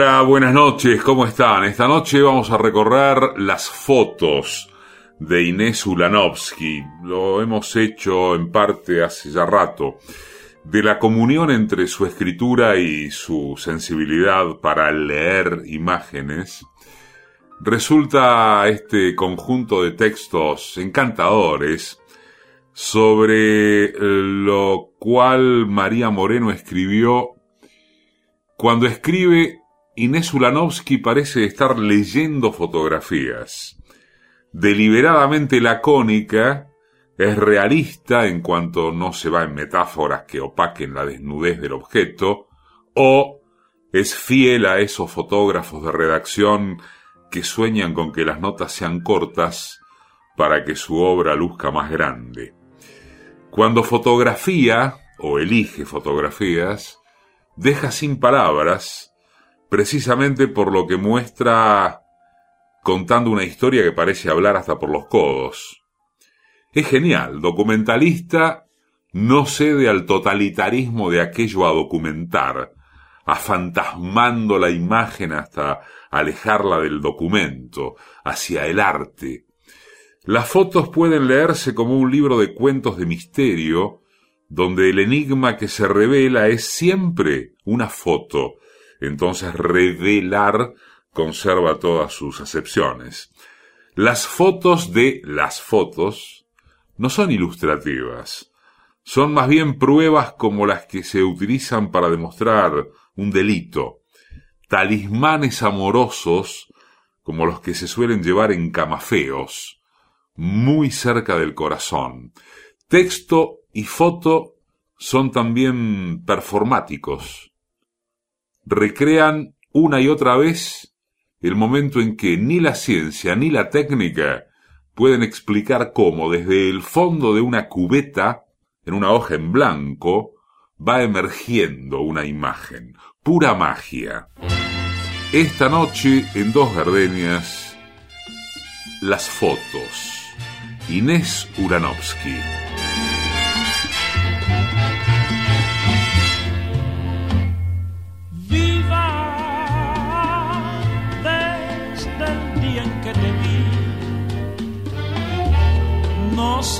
Buenas noches, ¿cómo están? Esta noche vamos a recorrer las fotos de Inés Ulanovsky. Lo hemos hecho en parte hace ya rato. De la comunión entre su escritura y su sensibilidad para leer imágenes, resulta este conjunto de textos encantadores sobre lo cual María Moreno escribió cuando escribe, Inés Ulanovsky parece estar leyendo fotografías. Deliberadamente lacónica, es realista en cuanto no se va en metáforas que opaquen la desnudez del objeto, o es fiel a esos fotógrafos de redacción que sueñan con que las notas sean cortas para que su obra luzca más grande. Cuando fotografía, o elige fotografías, deja sin palabras, precisamente por lo que muestra contando una historia que parece hablar hasta por los codos. Es genial, documentalista no cede al totalitarismo de aquello a documentar, afantasmando la imagen hasta alejarla del documento, hacia el arte. Las fotos pueden leerse como un libro de cuentos de misterio, donde el enigma que se revela es siempre una foto. Entonces revelar conserva todas sus acepciones. Las fotos de las fotos no son ilustrativas, son más bien pruebas como las que se utilizan para demostrar un delito, talismanes amorosos como los que se suelen llevar en camafeos, muy cerca del corazón, texto y foto son también performáticos. Recrean una y otra vez el momento en que ni la ciencia ni la técnica pueden explicar cómo desde el fondo de una cubeta, en una hoja en blanco, va emergiendo una imagen. Pura magia. Esta noche en Dos Gardenias, las fotos. Inés Uranovsky.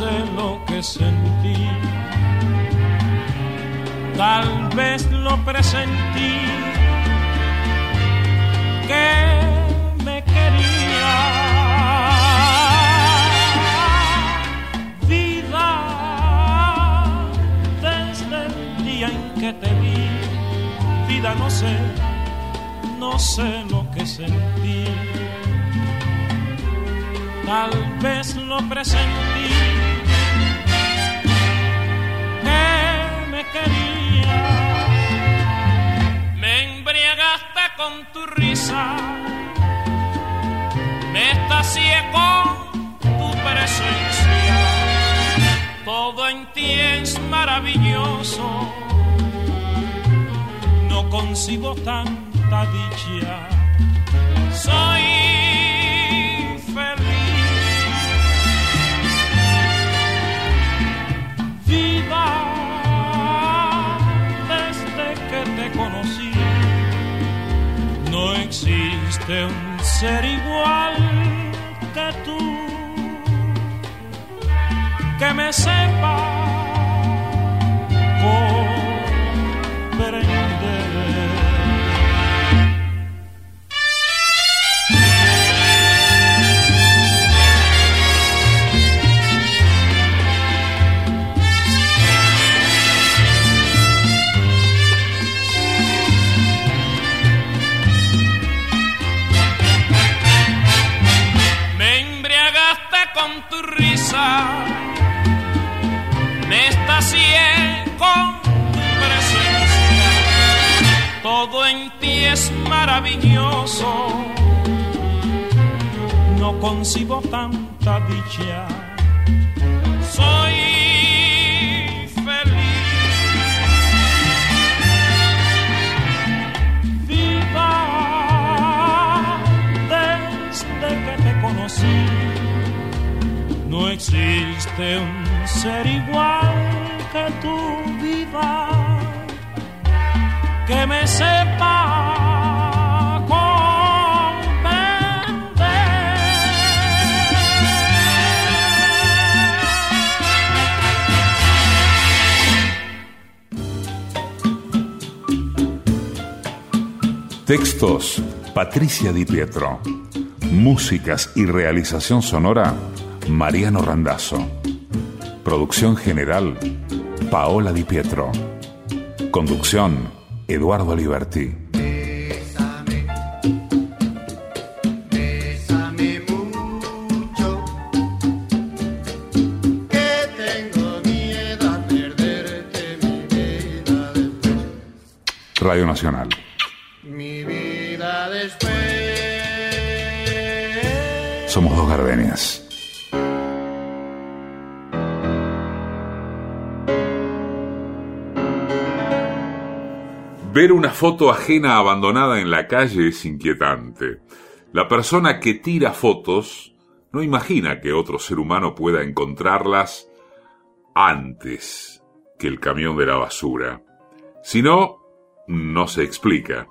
Sé lo que sentí. Tal vez lo presentí que me quería. Vida desde el día en que te vi. Vida no sé, no sé lo que sentí tal vez lo presentí que me quería. Me embriagaste con tu risa, me estacié con tu presencia. Todo en ti es maravilloso, no concibo tanta dicha. Soy existe un ser igual que tú. Que me sepa Todo en ti es maravilloso, no concibo tanta dicha. Soy feliz. Viva desde que te conocí no existe un ser igual que tú viva, que me sepa. Textos, Patricia Di Pietro. Músicas y realización sonora, Mariano Randazzo. Producción general, Paola Di Pietro. Conducción, Eduardo Liberti. Radio Nacional. Ver una foto ajena abandonada en la calle es inquietante. La persona que tira fotos no imagina que otro ser humano pueda encontrarlas antes que el camión de la basura. Si no, no se explica.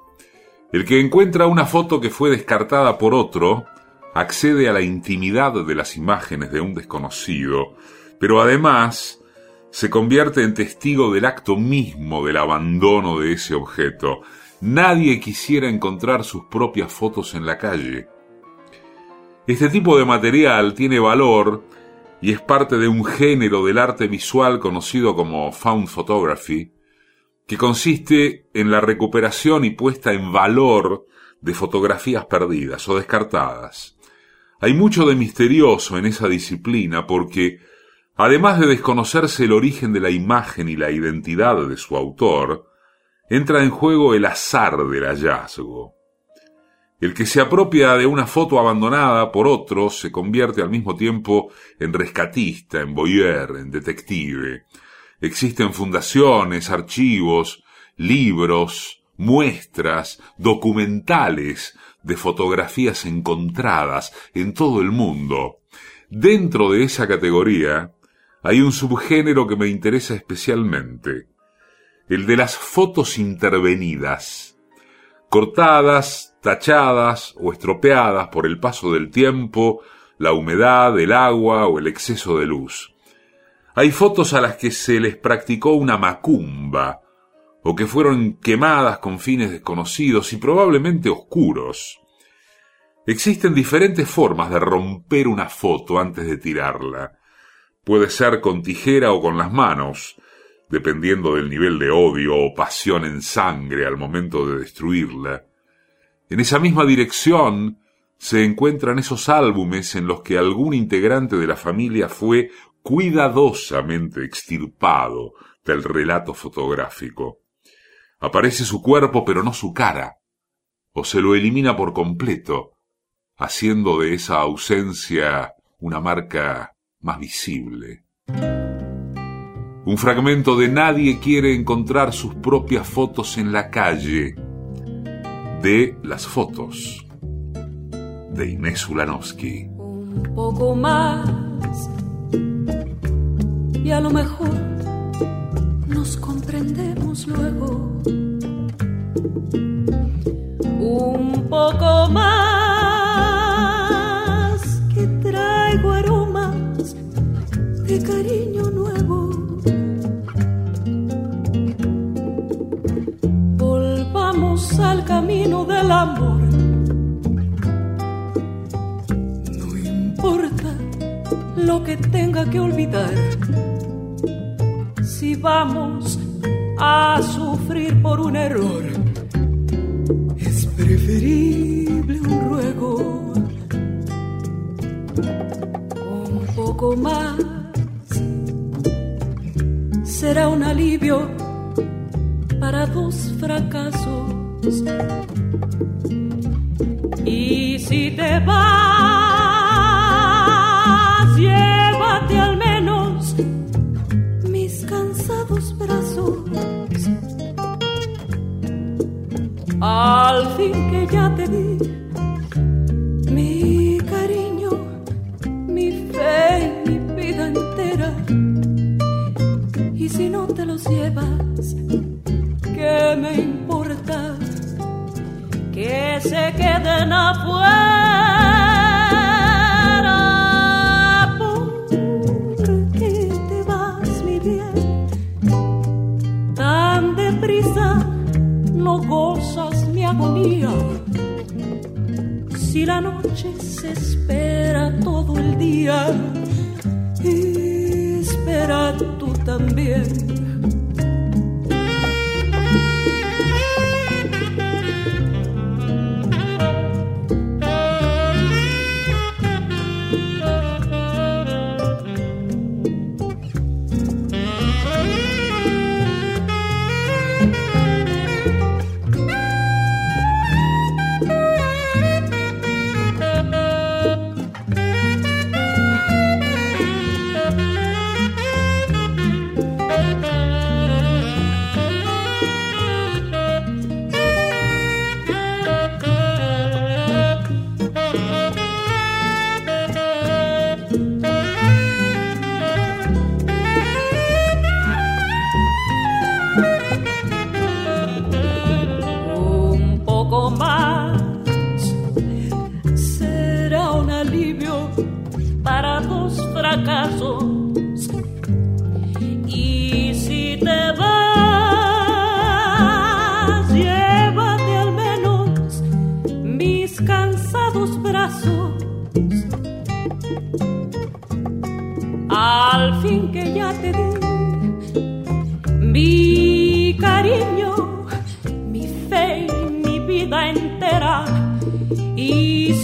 El que encuentra una foto que fue descartada por otro accede a la intimidad de las imágenes de un desconocido, pero además se convierte en testigo del acto mismo del abandono de ese objeto. Nadie quisiera encontrar sus propias fotos en la calle. Este tipo de material tiene valor y es parte de un género del arte visual conocido como found photography, que consiste en la recuperación y puesta en valor de fotografías perdidas o descartadas. Hay mucho de misterioso en esa disciplina porque, además de desconocerse el origen de la imagen y la identidad de su autor, entra en juego el azar del hallazgo. El que se apropia de una foto abandonada por otro se convierte al mismo tiempo en rescatista, en voyeur, en detective, Existen fundaciones, archivos, libros, muestras, documentales de fotografías encontradas en todo el mundo. Dentro de esa categoría hay un subgénero que me interesa especialmente, el de las fotos intervenidas, cortadas, tachadas o estropeadas por el paso del tiempo, la humedad, el agua o el exceso de luz. Hay fotos a las que se les practicó una macumba, o que fueron quemadas con fines desconocidos y probablemente oscuros. Existen diferentes formas de romper una foto antes de tirarla. Puede ser con tijera o con las manos, dependiendo del nivel de odio o pasión en sangre al momento de destruirla. En esa misma dirección se encuentran esos álbumes en los que algún integrante de la familia fue cuidadosamente extirpado del relato fotográfico. Aparece su cuerpo pero no su cara, o se lo elimina por completo, haciendo de esa ausencia una marca más visible. Un fragmento de Nadie quiere encontrar sus propias fotos en la calle, de las fotos, de Inés Ulanovsky. Un poco más y a lo mejor nos comprendemos luego. Un poco más de cariño nuevo. Volvamos al camino del amor. No importa lo que tenga que olvidar si vamos a sufrir por un error. Es preferible un ruego, un poco más. Será un alivio para dos fracasos. Y si te vas, llévate al menos al fin que ya te di se queden afuera. Porque te vas, mi bien, tan deprisa no gozas mi agonía. Si la noche se espera todo el día, espera tú también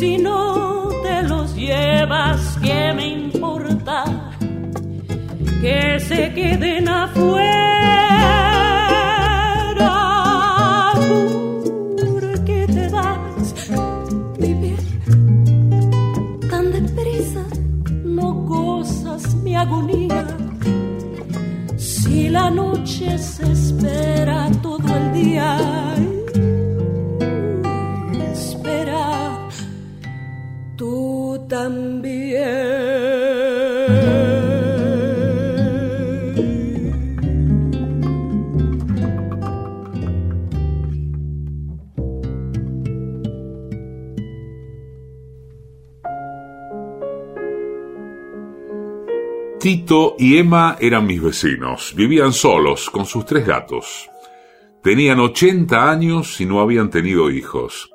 Si no te los llevas, ¿qué me importa? Que se queden afuera. Tito y Emma eran mis vecinos. Vivían solos, con sus tres gatos. Tenían 80 años y no habían tenido hijos.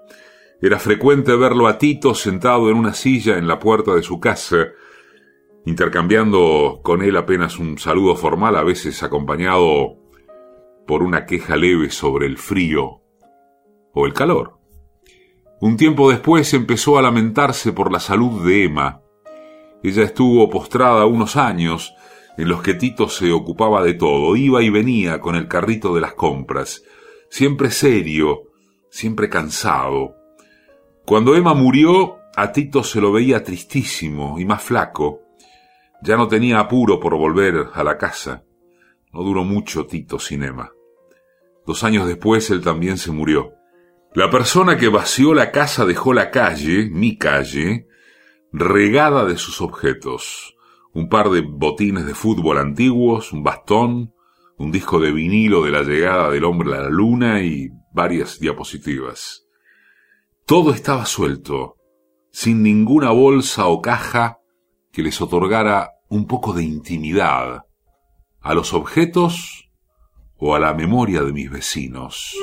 Era frecuente verlo a Tito sentado en una silla en la puerta de su casa, intercambiando con él apenas un saludo formal, a veces acompañado por una queja leve sobre el frío o el calor. Un tiempo después empezó a lamentarse por la salud de Emma, ella estuvo postrada unos años en los que Tito se ocupaba de todo, iba y venía con el carrito de las compras, siempre serio, siempre cansado. Cuando Emma murió, a Tito se lo veía tristísimo y más flaco. Ya no tenía apuro por volver a la casa. No duró mucho Tito sin Emma. Dos años después él también se murió. La persona que vació la casa dejó la calle, mi calle, regada de sus objetos. Un par de botines de fútbol antiguos, un bastón, un disco de vinilo de la llegada del hombre a la luna y varias diapositivas. Todo estaba suelto, sin ninguna bolsa o caja que les otorgara un poco de intimidad a los objetos o a la memoria de mis vecinos.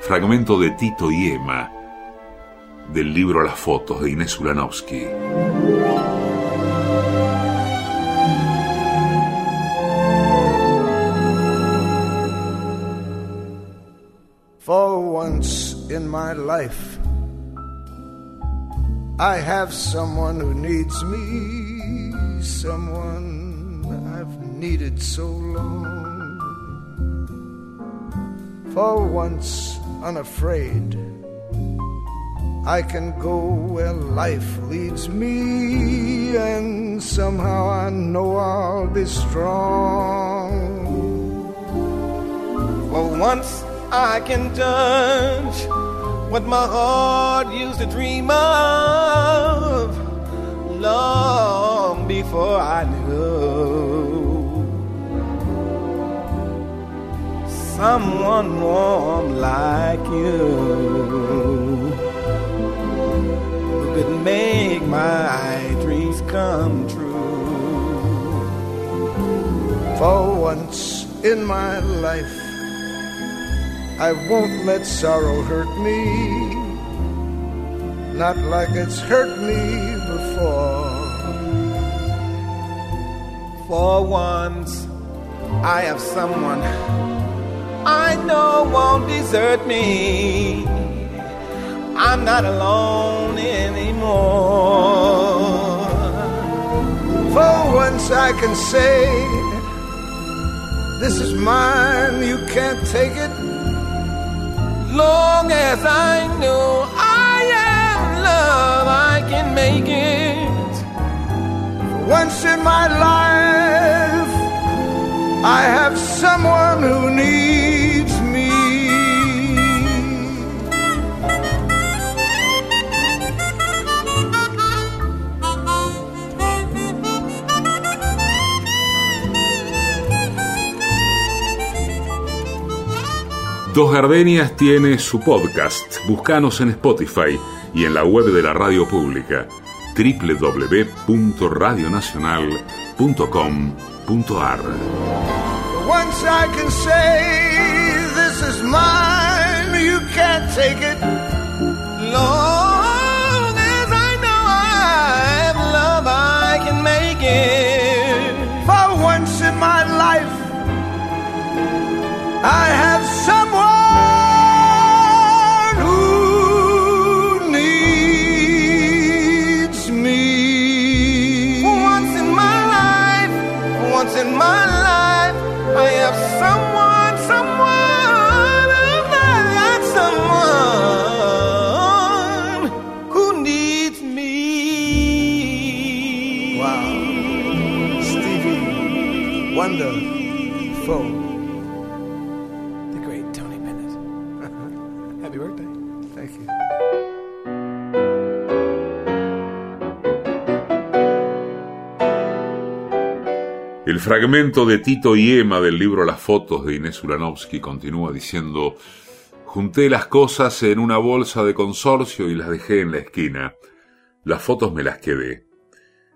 Fragmento de Tito y Emma, del libro Las fotos de Inés Ulanovsky. For once in my life, I have someone who needs me, someone I've needed so long. For once unafraid I can go where life leads me, and somehow I know I'll be strong. For once I can touch what my heart used to dream of long before I knew someone warm like you make my dreams come true. For once in my life, I won't let sorrow hurt me. not like it's hurt me before. For once, I have someone I know won't desert me. I'm not alone anymore. For once I can say, This is mine, you can't take it. Long as I know I am love, I can make it. Once in my life, I have someone who needs Dos Gardenias tiene su podcast. Búscanos en Spotify y en la web de la radio pública www.radionacional.com.ar. Once I can say, This is mine, you can't take it. Long as I know I have love, I can make it. For once in my life, I have someone El fragmento de Tito y Emma del libro Las fotos de Inés Ulanovsky continúa diciendo Junté las cosas en una bolsa de consorcio y las dejé en la esquina. Las fotos me las quedé.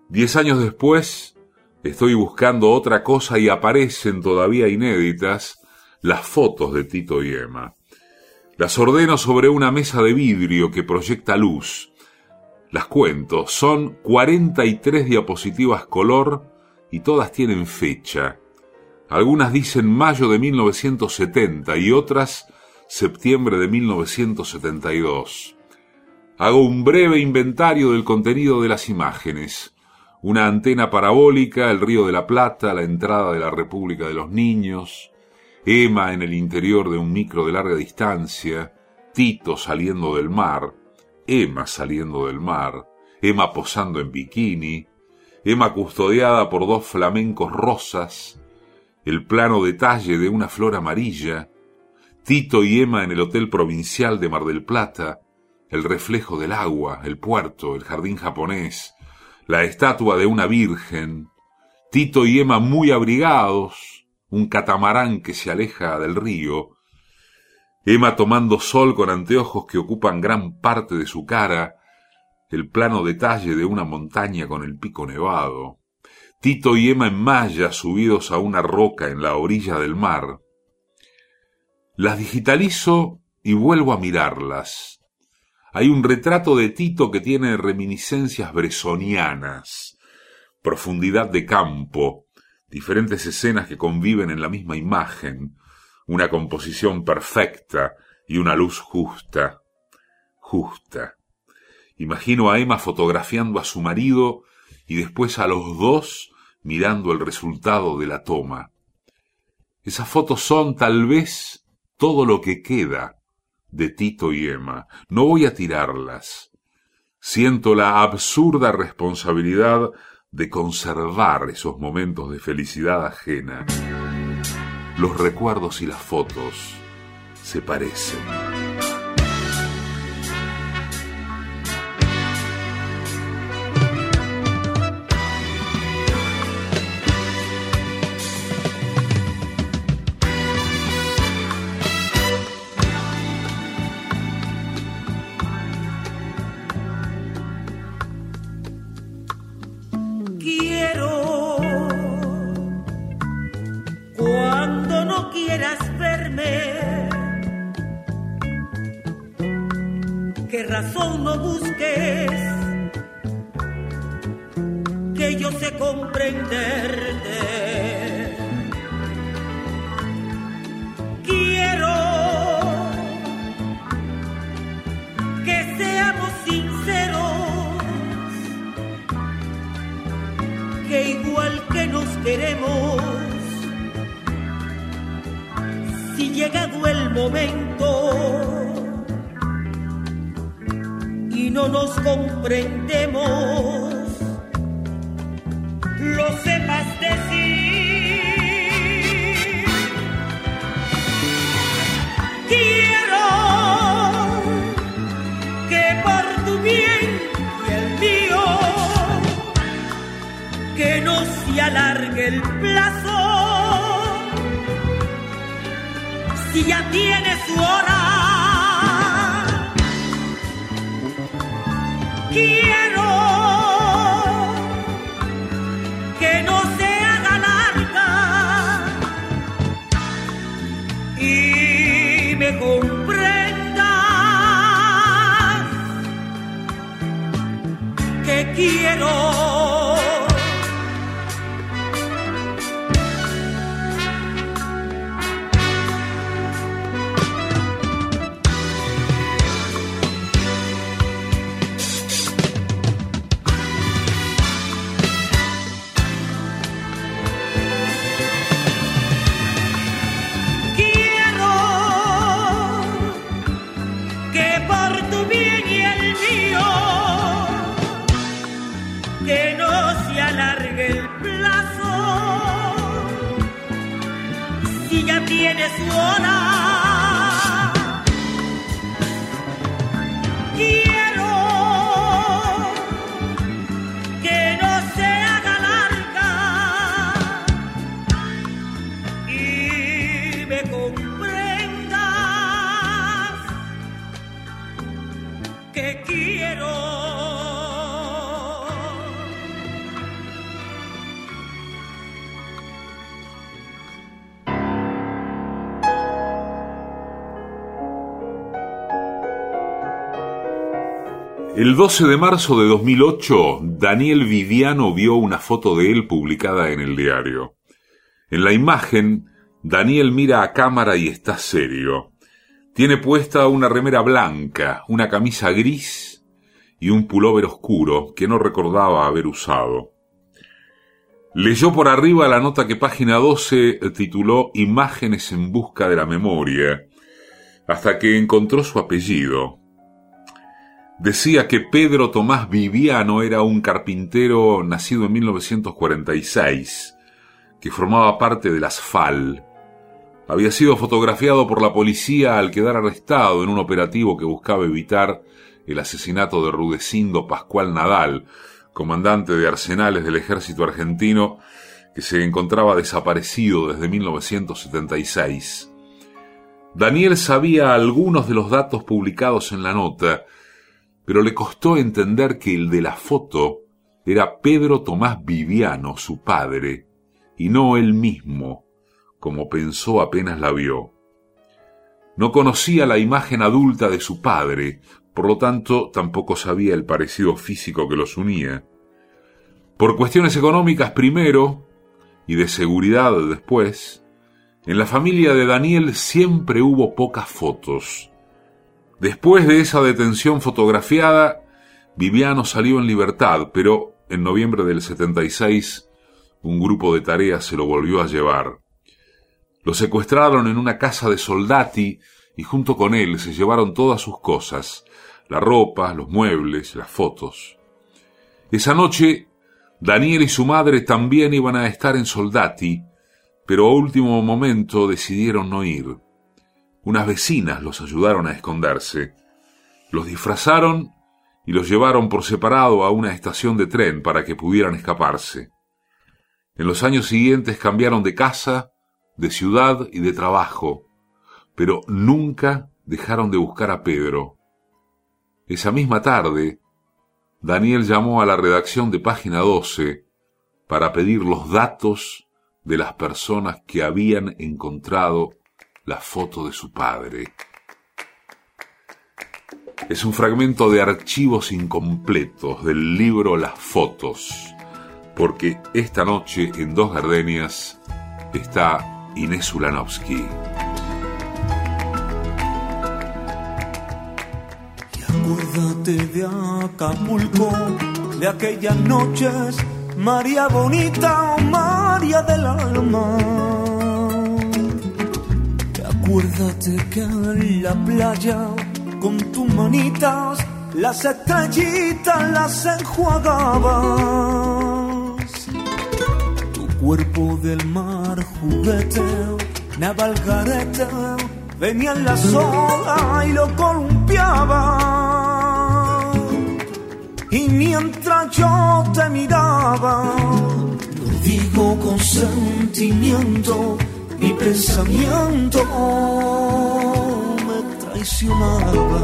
Diez años después estoy buscando otra cosa y aparecen todavía inéditas las fotos de Tito y Emma. Las ordeno sobre una mesa de vidrio que proyecta luz. Las cuento, son 43 diapositivas color y todas tienen fecha. Algunas dicen mayo de 1970 y otras septiembre de 1972. Hago un breve inventario del contenido de las imágenes. Una antena parabólica, el río de la Plata, la entrada de la República de los Niños, Emma en el interior de un micro de larga distancia, Tito saliendo del mar, Emma saliendo del mar, Emma posando en bikini, Emma custodiada por dos flamencos rosas, el plano detalle de una flor amarilla, Tito y Emma en el Hotel Provincial de Mar del Plata, el reflejo del agua, el puerto, el jardín japonés, la estatua de una virgen, Tito y Emma muy abrigados, un catamarán que se aleja del río, Emma tomando sol con anteojos que ocupan gran parte de su cara, el plano detalle de una montaña con el pico nevado, Tito y Emma en malla subidos a una roca en la orilla del mar. Las digitalizo y vuelvo a mirarlas. Hay un retrato de Tito que tiene reminiscencias bresonianas, profundidad de campo, diferentes escenas que conviven en la misma imagen, una composición perfecta y una luz justa, justa. Imagino a Emma fotografiando a su marido y después a los dos mirando el resultado de la toma. Esas fotos son tal vez todo lo que queda de Tito y Emma. No voy a tirarlas. Siento la absurda responsabilidad de conservar esos momentos de felicidad ajena. Los recuerdos y las fotos se parecen. No busques que yo sé comprenderte. Quiero que seamos sinceros, que igual que nos queremos, si llegado el momento no nos comprendemos, lo sepas decir. Quiero que por tu bien y el mío, que no se alargue el plazo, si ya tienes su hora. Ya El 12 de marzo de 2008, Daniel Viviano vio una foto de él publicada en el diario. En la imagen, Daniel mira a cámara y está serio. Tiene puesta una remera blanca, una camisa gris y un pullover oscuro que no recordaba haber usado. Leyó por arriba la nota que página 12 tituló Imágenes en busca de la memoria, hasta que encontró su apellido. Decía que Pedro Tomás Viviano era un carpintero nacido en 1946, que formaba parte de las FAL. Había sido fotografiado por la policía al quedar arrestado en un operativo que buscaba evitar el asesinato de Rudecindo Pascual Nadal, comandante de arsenales del ejército argentino que se encontraba desaparecido desde 1976. Daniel sabía algunos de los datos publicados en la nota, pero le costó entender que el de la foto era Pedro Tomás Viviano, su padre, y no él mismo, como pensó apenas la vio. No conocía la imagen adulta de su padre, por lo tanto tampoco sabía el parecido físico que los unía. Por cuestiones económicas primero y de seguridad después, en la familia de Daniel siempre hubo pocas fotos. Después de esa detención fotografiada, Viviano salió en libertad, pero en noviembre del 76 un grupo de tareas se lo volvió a llevar. Lo secuestraron en una casa de soldati y junto con él se llevaron todas sus cosas, la ropa, los muebles, las fotos. Esa noche, Daniel y su madre también iban a estar en Soldati, pero a último momento decidieron no ir. Unas vecinas los ayudaron a esconderse. Los disfrazaron y los llevaron por separado a una estación de tren para que pudieran escaparse. En los años siguientes cambiaron de casa, de ciudad y de trabajo, pero nunca dejaron de buscar a Pedro. Esa misma tarde, Daniel llamó a la redacción de página 12 para pedir los datos de las personas que habían encontrado la foto de su padre. Es un fragmento de archivos incompletos del libro Las Fotos, porque esta noche en Dos Gardenias está Inés Ulanovsky. Acuérdate de Acapulco, de aquellas noches, María bonita, María del alma. Acuérdate que en la playa, con tus manitas, las estrellitas las enjuagabas. Tu cuerpo del mar juguete, naval garete, venían las olas y lo columpiaba y mientras yo te miraba, lo digo con sentimiento, mi pensamiento me traicionaba.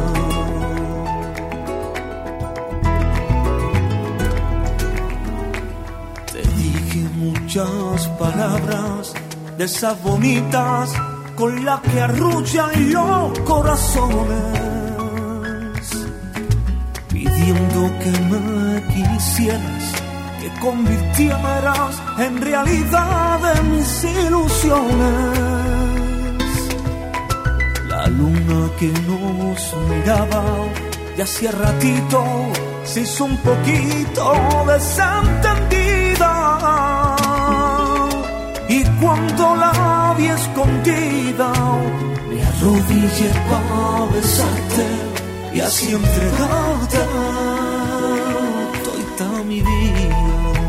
Te dije muchas palabras de esas bonitas con las que arrullan los corazones pidiendo que me quisieras, convirtieras en realidad de mis ilusiones. La luna que nos miraba ya hacía ratito se hizo un poquito desentendida. Y cuando la vi escondida, me arrodillé para besarte y así entregarte mi vida.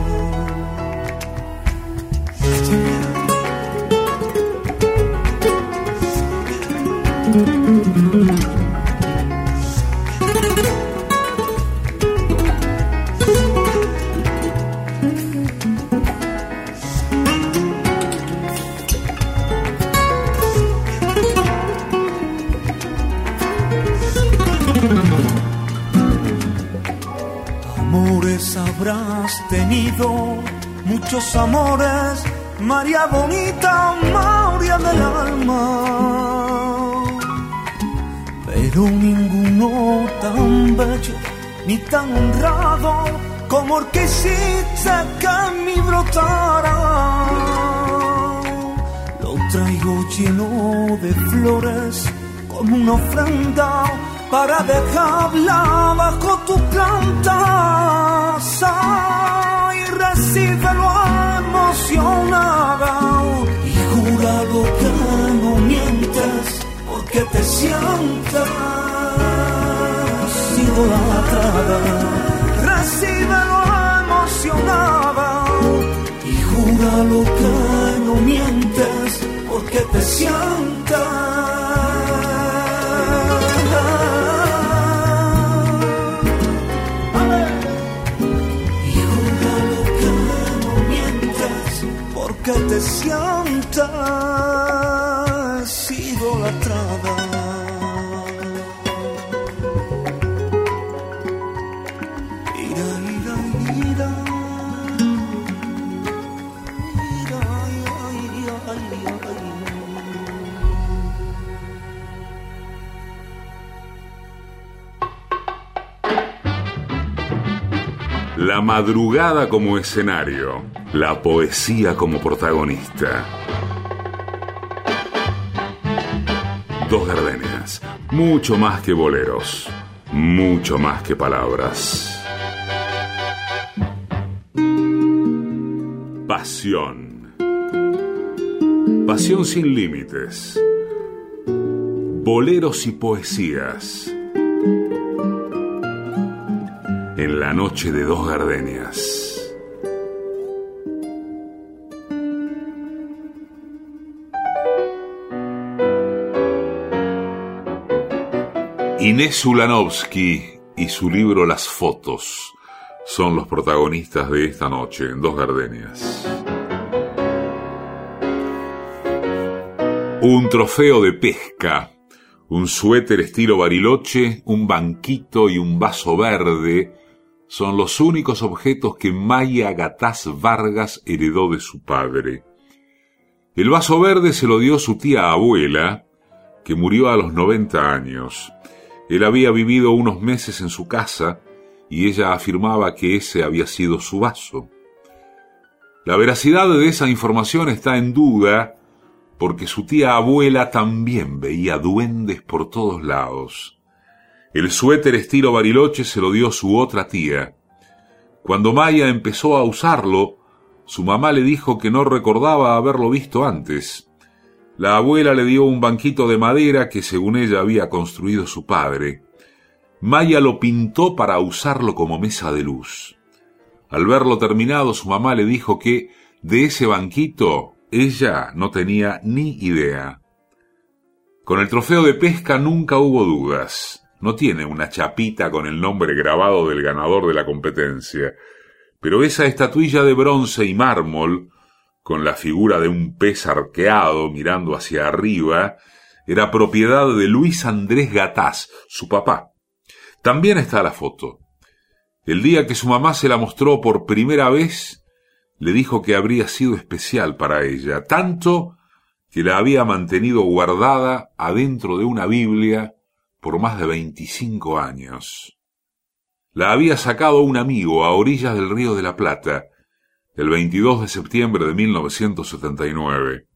Tenido muchos amores, María bonita, María del alma, pero ninguno tan bello ni tan honrado como el que hiciste que en mí brotara. Lo traigo lleno de flores como una ofrenda para dejarla bajo tu planta y recíbelo emocionada y jurado que no mientes porque te sientas. Idolatrada recíbelo emocionada y júralo que no mientes porque te sientas que te sientas idolatrada. Ira, ira, ira. La madrugada como escenario, la poesía como protagonista. Dos gardenias, mucho más que boleros, mucho más que palabras. Pasión. Pasión sin límites. Boleros y poesías. En la noche de dos gardenias. Inés Ulanovsky y su libro Las fotos son los protagonistas de esta noche en Dos Gardenias. Un trofeo de pesca, un suéter estilo bariloche, un banquito y un vaso verde son los únicos objetos que Maya Gataz Vargas heredó de su padre. El vaso verde se lo dio su tía abuela, que murió a los 90 años. Él había vivido unos meses en su casa y ella afirmaba que ese había sido su vaso. La veracidad de esa información está en duda porque su tía abuela también veía duendes por todos lados. El suéter estilo bariloche se lo dio su otra tía. Cuando Maya empezó a usarlo, su mamá le dijo que no recordaba haberlo visto antes. La abuela le dio un banquito de madera que según ella había construido su padre. Maya lo pintó para usarlo como mesa de luz. Al verlo terminado, su mamá le dijo que de ese banquito ella no tenía ni idea. Con el trofeo de pesca nunca hubo dudas. No tiene una chapita con el nombre grabado del ganador de la competencia, pero esa estatuilla de bronce y mármol con la figura de un pez arqueado mirando hacia arriba, era propiedad de Luis Andrés Gataz, su papá. También está la foto. El día que su mamá se la mostró por primera vez, le dijo que habría sido especial para ella, tanto que la había mantenido guardada adentro de una Biblia por más de veinticinco años. La había sacado un amigo a orillas del río de la Plata, el 22 de septiembre de 1979.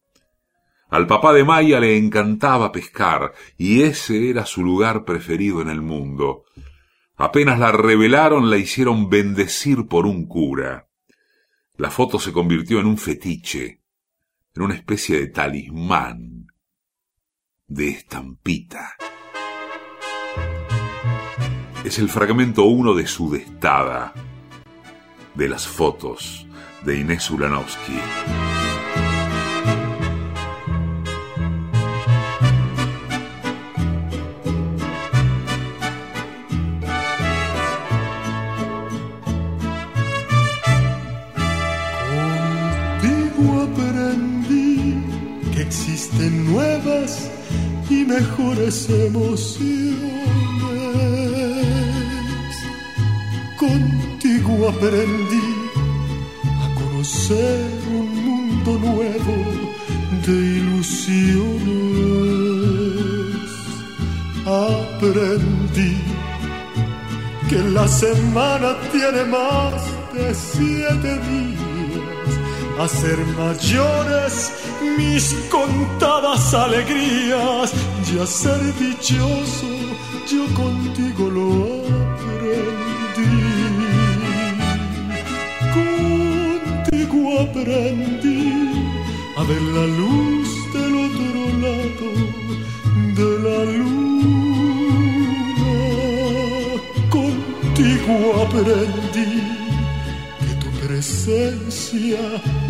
Al papá de Maya le encantaba pescar y ese era su lugar preferido en el mundo. Apenas la revelaron la hicieron bendecir por un cura. La foto se convirtió en un fetiche, en una especie de talismán, de estampita. Es el fragmento uno de su destada, de las fotos de Inés Ulanovsky. Mayores mis contadas alegrías y a ser dichoso yo contigo lo aprendí. aprendí a ver la luz del otro lado de la luna. Contigo aprendí que tu presencia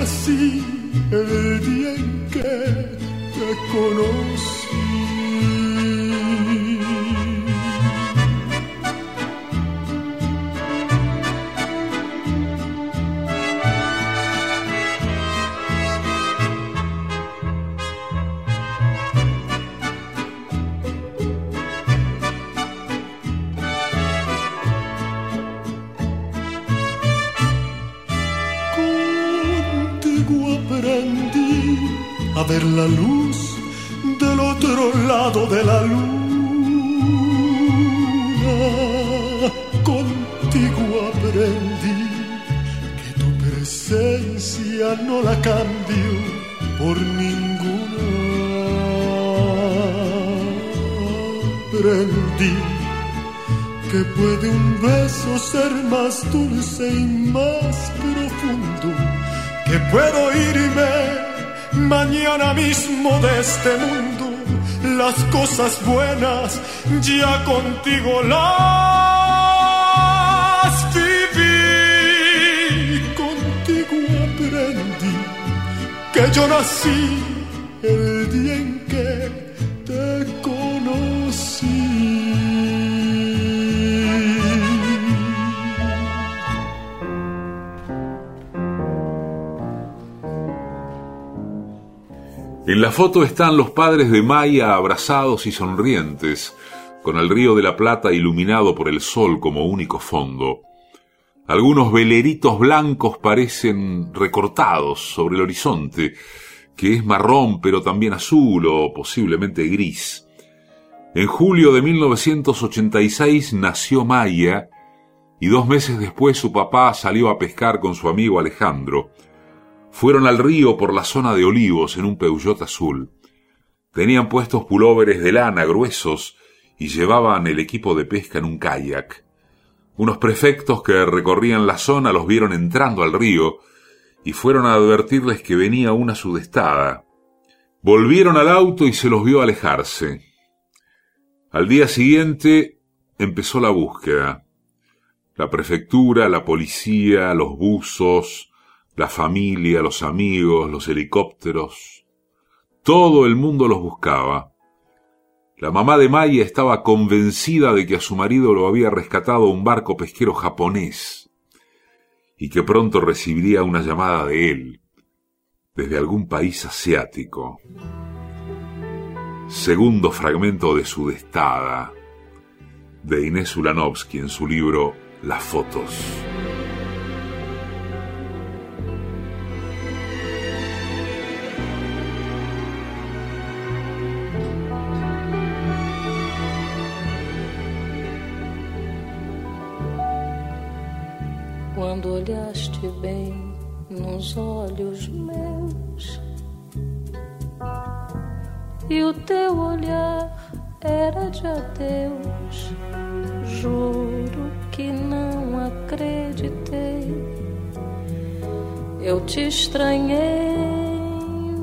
Nací el día en que te conocí. La luz del otro lado de la luna. Contigo aprendí que tu presencia no la cambio por ninguna. Aprendí que puede un beso ser más dulce y más profundo, que puedo irme mañana mismo de este mundo, las cosas buenas ya contigo las viví, contigo aprendí que yo nací En la foto están los padres de Maya abrazados y sonrientes, con el río de la Plata iluminado por el sol como único fondo. Algunos veleritos blancos parecen recortados sobre el horizonte, que es marrón pero también azul o posiblemente gris. En julio de 1986 nació Maya y dos meses después su papá salió a pescar con su amigo Alejandro. Fueron al río por la zona de olivos en un Peugeot azul. Tenían puestos pulóveres de lana gruesos y llevaban el equipo de pesca en un kayak. Unos prefectos que recorrían la zona los vieron entrando al río y fueron a advertirles que venía una sudestada. Volvieron al auto y se los vio alejarse. Al día siguiente empezó la búsqueda. La prefectura, la policía, los buzos, la familia, los amigos, los helicópteros. Todo el mundo los buscaba. La mamá de Maya estaba convencida de que a su marido lo había rescatado un barco pesquero japonés y que pronto recibiría una llamada de él desde algún país asiático. Segundo fragmento de su destada de Inés Ulanovsky en su libro Las fotos. Quando olhaste bem nos olhos meus. E o teu olhar era de adeus. Juro que não acreditei. Eu te estranhei,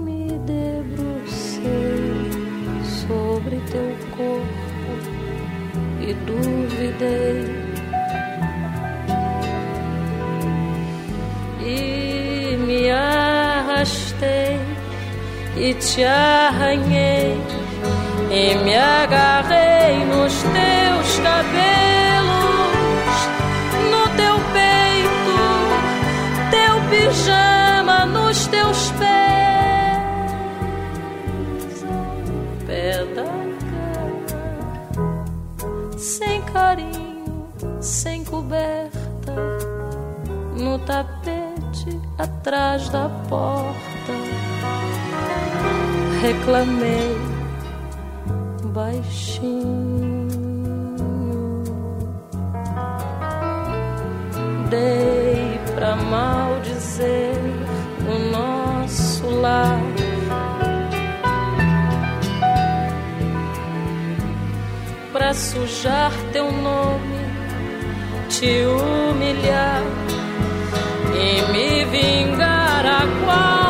me debrucei sobre teu corpo e duvidei e te arranhei e me agarrei nos teus cabelos, no teu peito, teu pijama nos teus pés, pé da cama, sem carinho, sem coberta, no tapete atrás da porta. Reclamei baixinho. Dei pra maldizer o nosso lar. Pra sujar teu nome, te humilhar e me vingar a qualquer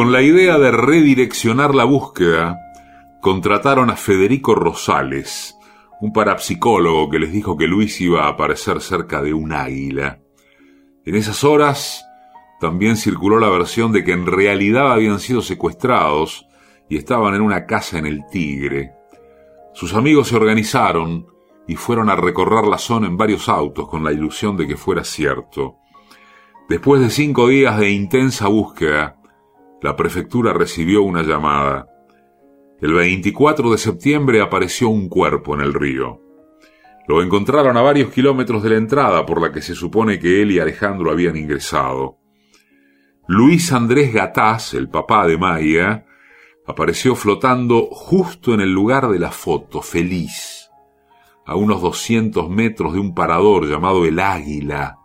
Con la idea de redireccionar la búsqueda, contrataron a Federico Rosales, un parapsicólogo que les dijo que Luis iba a aparecer cerca de un águila. En esas horas también circuló la versión de que en realidad habían sido secuestrados y estaban en una casa en el Tigre. Sus amigos se organizaron y fueron a recorrer la zona en varios autos con la ilusión de que fuera cierto. Después de cinco días de intensa búsqueda, la prefectura recibió una llamada. El 24 de septiembre apareció un cuerpo en el río. Lo encontraron a varios kilómetros de la entrada por la que se supone que él y Alejandro habían ingresado. Luis Andrés Gatás, el papá de Maya, apareció flotando justo en el lugar de la foto, feliz, a unos 200 metros de un parador llamado El Águila,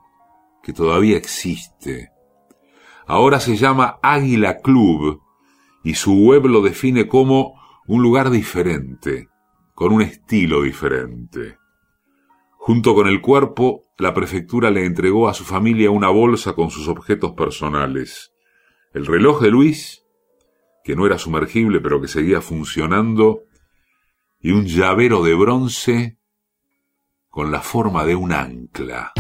que todavía existe. Ahora se llama Águila Club y su web lo define como un lugar diferente, con un estilo diferente. Junto con el cuerpo, la prefectura le entregó a su familia una bolsa con sus objetos personales. El reloj de Luis, que no era sumergible pero que seguía funcionando, y un llavero de bronce con la forma de un ancla.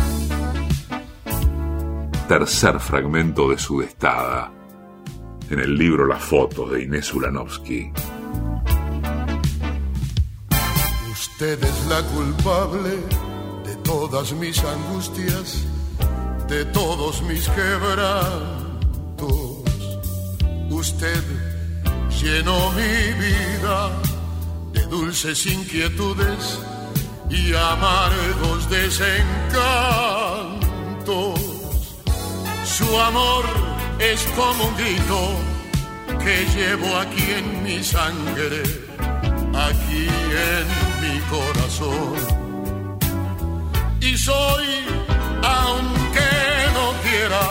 Tercer fragmento de su destada. En el libro Las fotos de Inés Ulanovsky. Usted es la culpable de todas mis angustias, de todos mis quebrantos. Usted llenó mi vida de dulces inquietudes y amargos desencantos. Su amor es como un grito que llevo aquí en mi sangre, aquí en mi corazón. Y soy, aunque no quiera,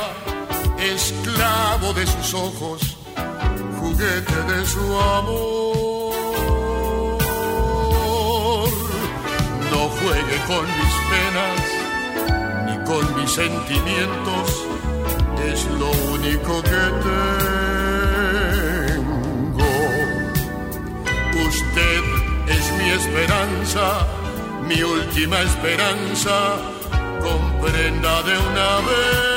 esclavo de sus ojos, juguete de su amor. No juegue con mis penas ni con mis sentimientos es lo único que tengo. Usted es mi esperanza, mi última esperanza, comprenda de una vez.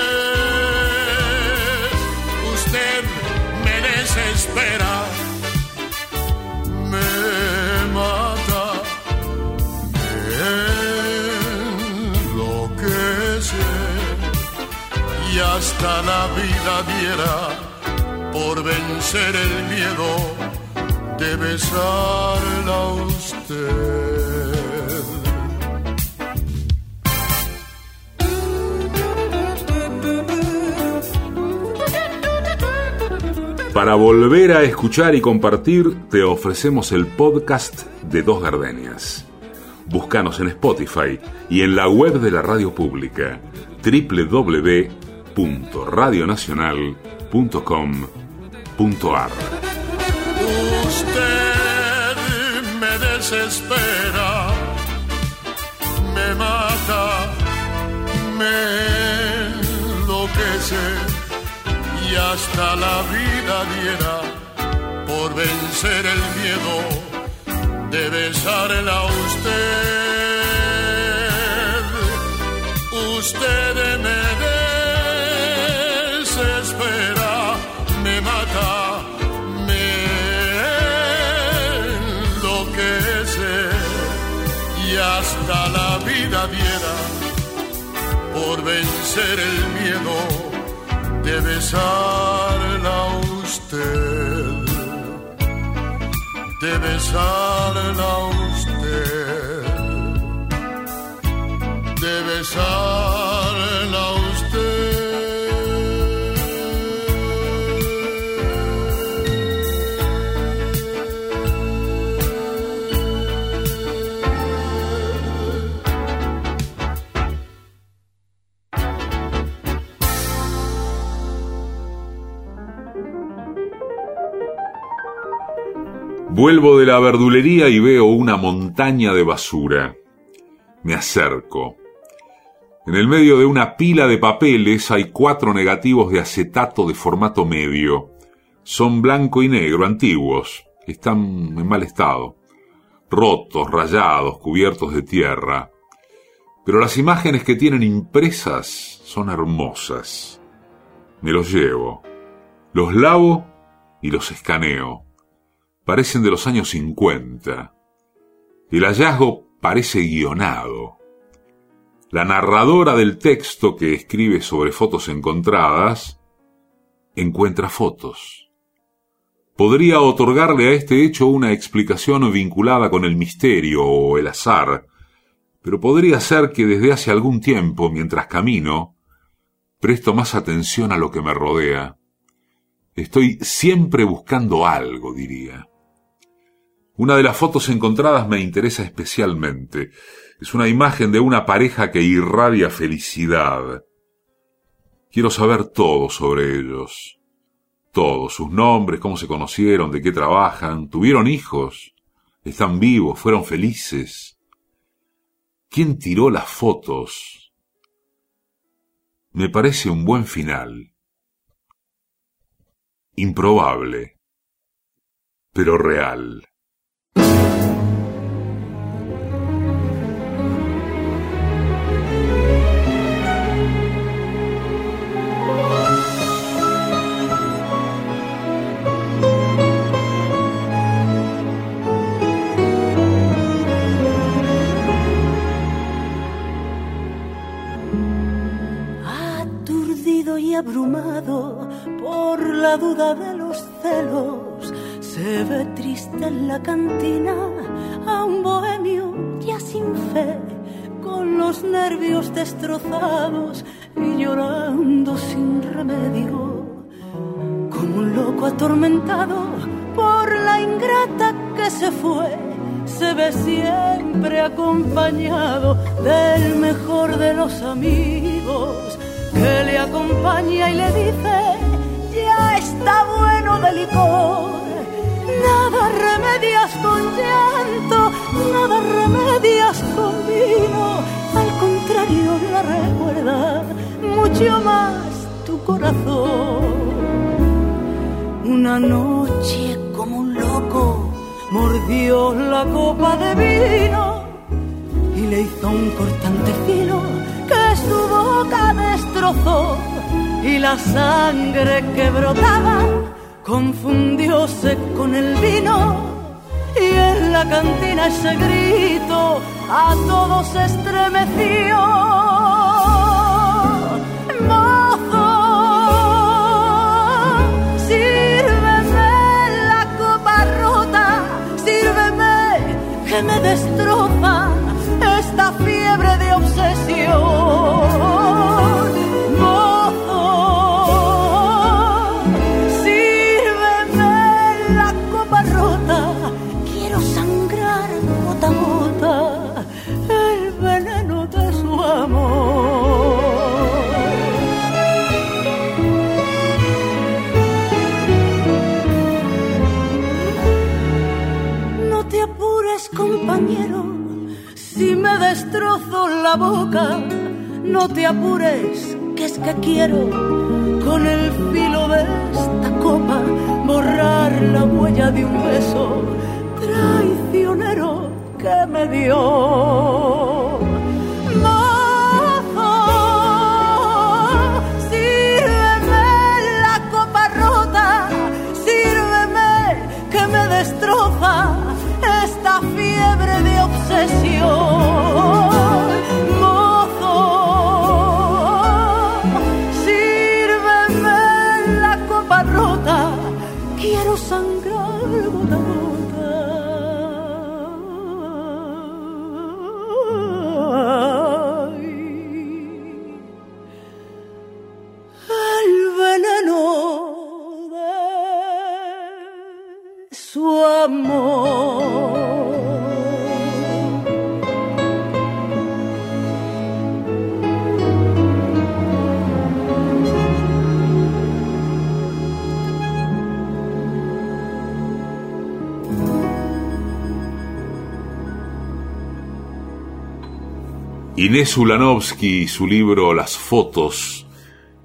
Usted me desespera, hasta la vida diera por vencer el miedo de besarla a usted. Para volver a escuchar y compartir, te ofrecemos el podcast de Dos Gardenias. Búscanos en Spotify y en la web de la radio pública www.radionacional.com.ar. Usted me desespera, me mata, me enloquece y hasta la vida diera por vencer el miedo de besarla a usted. Usted me la vida diera por vencer el miedo de besarla a usted, de besarla a usted, de besarla Vuelvo de la verdulería y veo una montaña de basura. Me acerco. En el medio de una pila de papeles hay cuatro negativos de acetato de formato medio. Son blanco y negro, antiguos. Están en mal estado. Rotos, rayados, cubiertos de tierra. Pero las imágenes que tienen impresas son hermosas. Me los llevo. Los lavo y los escaneo. Parecen de los años 50. El hallazgo parece guionado. La narradora del texto que escribe sobre fotos encontradas encuentra fotos. Podría otorgarle a este hecho una explicación vinculada con el misterio o el azar, pero podría ser que desde hace algún tiempo, mientras camino, presto más atención a lo que me rodea. Estoy siempre buscando algo, diría. Una de las fotos encontradas me interesa especialmente. Es una imagen de una pareja que irradia felicidad. Quiero saber todo sobre ellos. Todo, sus nombres, cómo se conocieron, de qué trabajan, tuvieron hijos, están vivos, fueron felices. ¿Quién tiró las fotos? Me parece un buen final. Improbable, pero real. Abrumado por la duda de los celos, se ve triste en la cantina a un bohemio ya sin fe, con los nervios destrozados y llorando sin remedio, como un loco atormentado por la ingrata que se fue. Se ve siempre acompañado del mejor de los amigos que le acompaña y le dice, ya está bueno de licor. Nada remedias con llanto, nada remedias con vino, al contrario la recuerda mucho más tu corazón. Una noche como un loco mordió la copa de vino y le hizo un cortante filo que su boca y la sangre que brotaba confundióse con el vino y en la cantina ese grito a todos estremeció. La boca, no te apures, que es que quiero con el filo de esta copa borrar la huella de un beso traicionero que me dio. Sírveme la copa rota, sírveme que me destroza esta fiebre de obsesión. Inés Ulanovsky y su libro Las fotos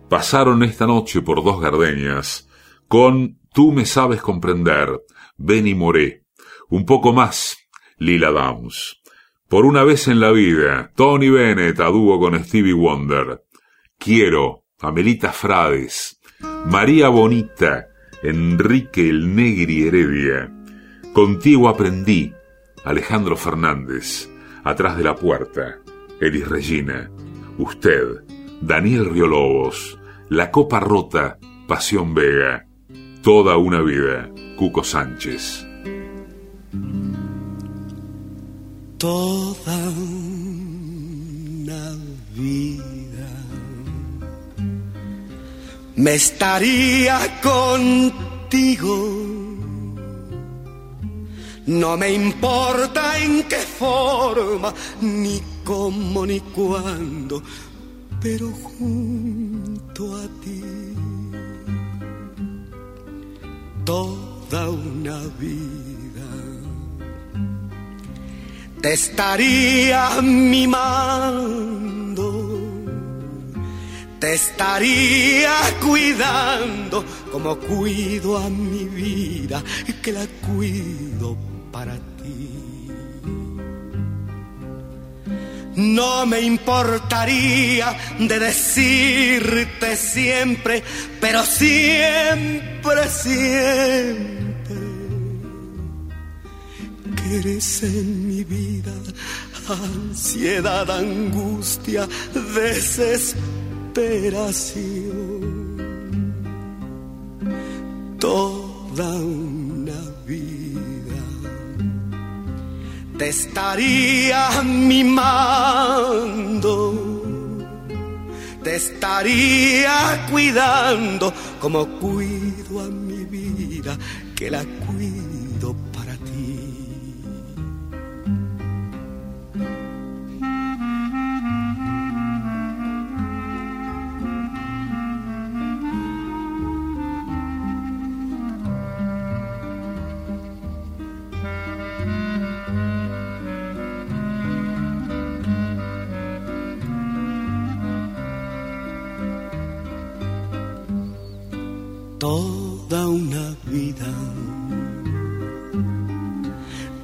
pasaron esta noche por dos gardenias con Tú me sabes comprender, Benny Moré, un poco más, Lila Downs. Por una vez en la vida, Tony Bennett a dúo con Stevie Wonder. Quiero, Amelita Frades, María Bonita, Enrique el Negri Heredia. Contigo aprendí, Alejandro Fernández, atrás de la puerta. Elis Regina, usted, Daniel Riolobos, La Copa Rota, Pasión Vega, Toda una vida, Cuco Sánchez. Toda una vida me estaría contigo no me importa en qué forma, ni cómo, ni cuándo, pero junto a ti toda una vida te estaría mimando, te estaría cuidando como cuido a mi vida que la cuido para ti. No me importaría de decirte siempre, pero siempre, siempre, que eres en mi vida ansiedad, angustia, desesperación. Toda una te estaría mimando, te estaría cuidando como cuido a mi vida, que la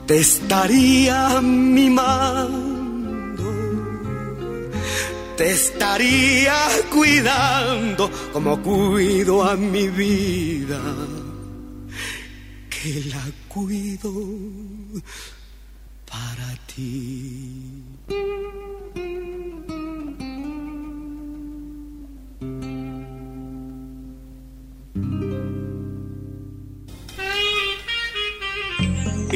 te estaría mimando, te estaría cuidando como cuido a mi vida, que la cuido para ti.